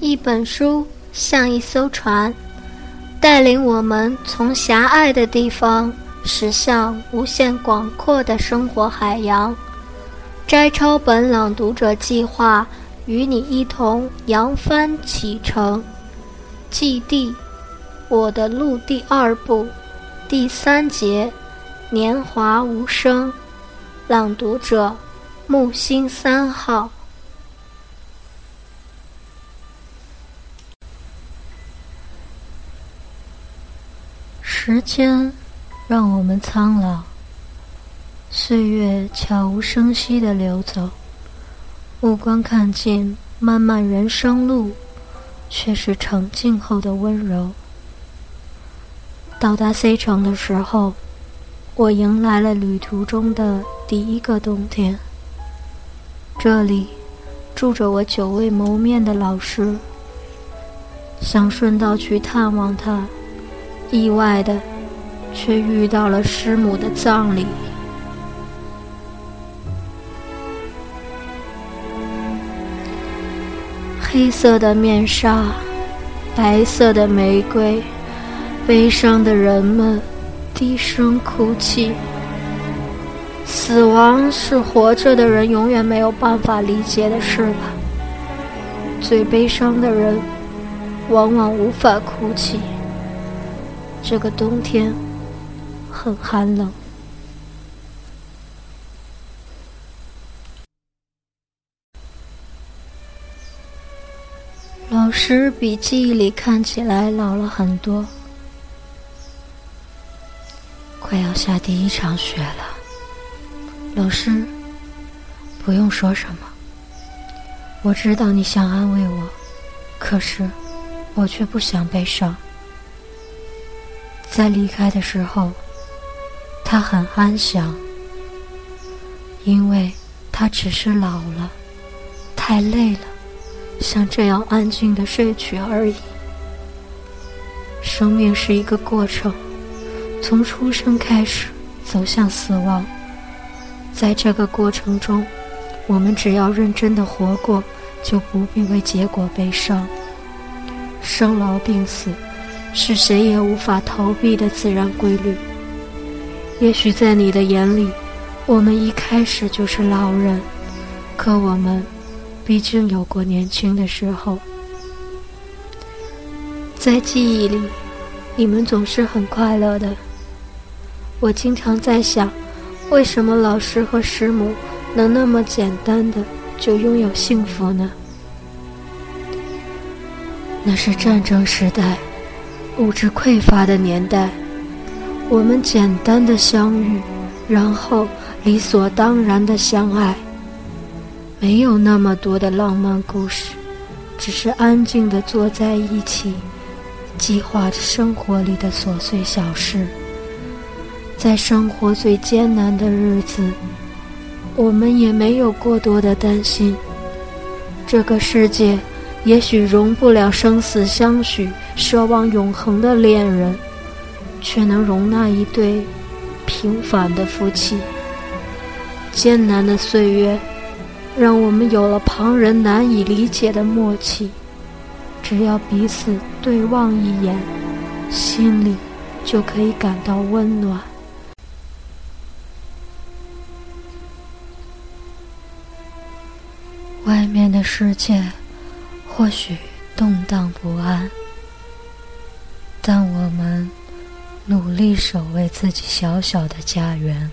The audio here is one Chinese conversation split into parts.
一本书像一艘船，带领我们从狭隘的地方驶向无限广阔的生活海洋。摘抄本朗读者计划与你一同扬帆启程。记地，我的路第二部，第三节，年华无声。朗读者：木星三号。时间让我们苍老，岁月悄无声息地流走，目光看尽漫漫人生路，却是澄静后的温柔。到达 C 城的时候，我迎来了旅途中的第一个冬天。这里住着我久未谋面的老师，想顺道去探望他。意外的，却遇到了师母的葬礼。黑色的面纱，白色的玫瑰，悲伤的人们低声哭泣。死亡是活着的人永远没有办法理解的事吧？最悲伤的人，往往无法哭泣。这个冬天很寒冷。老师比记忆里看起来老了很多。快要下第一场雪了，老师，不用说什么。我知道你想安慰我，可是我却不想悲伤。在离开的时候，他很安详，因为他只是老了，太累了，想这样安静的睡去而已。生命是一个过程，从出生开始走向死亡，在这个过程中，我们只要认真的活过，就不必为结果悲伤。生老病死。是谁也无法逃避的自然规律。也许在你的眼里，我们一开始就是老人，可我们毕竟有过年轻的时候。在记忆里，你们总是很快乐的。我经常在想，为什么老师和师母能那么简单的就拥有幸福呢？那是战争时代。物质匮乏的年代，我们简单的相遇，然后理所当然的相爱，没有那么多的浪漫故事，只是安静的坐在一起，计划着生活里的琐碎小事。在生活最艰难的日子，我们也没有过多的担心。这个世界。也许容不了生死相许、奢望永恒的恋人，却能容纳一对平凡的夫妻。艰难的岁月，让我们有了旁人难以理解的默契。只要彼此对望一眼，心里就可以感到温暖。外面的世界。或许动荡不安，但我们努力守卫自己小小的家园。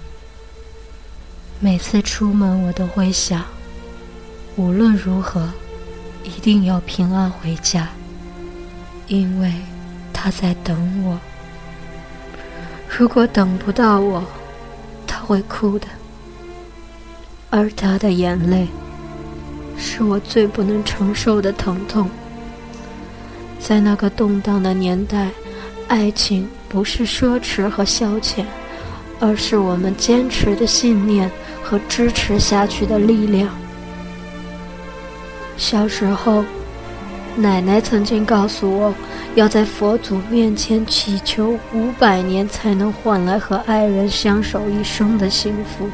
每次出门，我都会想，无论如何，一定要平安回家，因为他在等我。如果等不到我，他会哭的，而他的眼泪。是我最不能承受的疼痛。在那个动荡的年代，爱情不是奢侈和消遣，而是我们坚持的信念和支持下去的力量。小时候，奶奶曾经告诉我，要在佛祖面前祈求五百年，才能换来和爱人相守一生的幸福。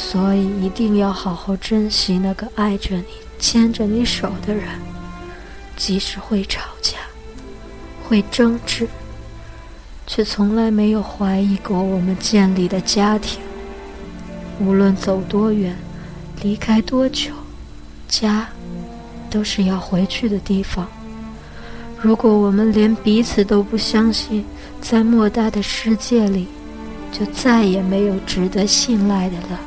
所以一定要好好珍惜那个爱着你、牵着你手的人，即使会吵架，会争执，却从来没有怀疑过我们建立的家庭。无论走多远，离开多久，家都是要回去的地方。如果我们连彼此都不相信，在莫大的世界里，就再也没有值得信赖的了。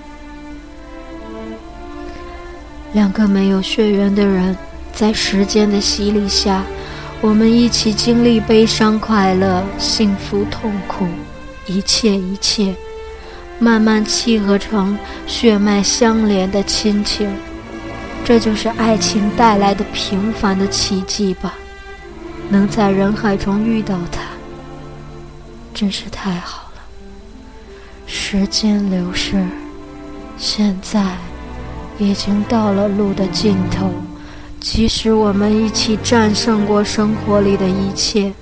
两个没有血缘的人，在时间的洗礼下，我们一起经历悲伤、快乐、幸福、痛苦，一切一切，慢慢契合成血脉相连的亲情。这就是爱情带来的平凡的奇迹吧。能在人海中遇到他，真是太好了。时间流逝，现在已经到了路的尽头。即使我们一起战胜过生活里的一切，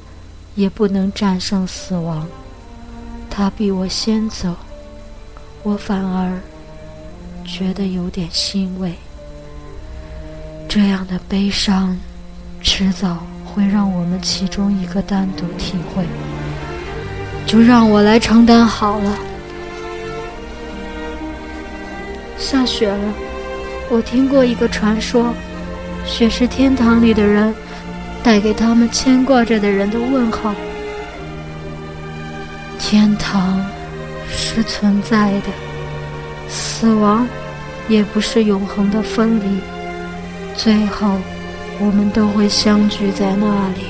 也不能战胜死亡。他比我先走，我反而觉得有点欣慰。这样的悲伤，迟早。会让我们其中一个单独体会，就让我来承担好了。下雪了，我听过一个传说，雪是天堂里的人带给他们牵挂着的人的问号。天堂是存在的，死亡也不是永恒的分离，最后。我们都会相聚在那里。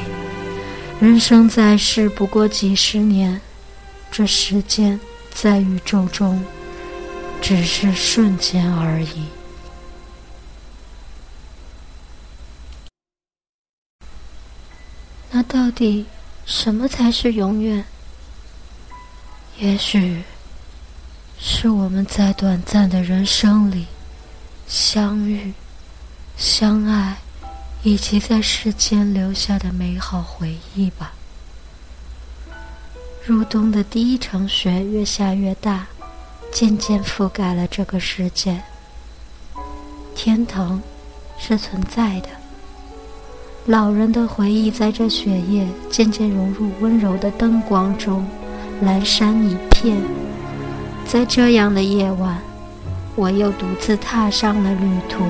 人生在世不过几十年，这时间在宇宙中只是瞬间而已。那到底什么才是永远？也许是我们在短暂的人生里相遇、相爱。以及在世间留下的美好回忆吧。入冬的第一场雪越下越大，渐渐覆盖了这个世界。天堂是存在的，老人的回忆在这雪夜渐渐融入温柔的灯光中，阑珊一片。在这样的夜晚，我又独自踏上了旅途。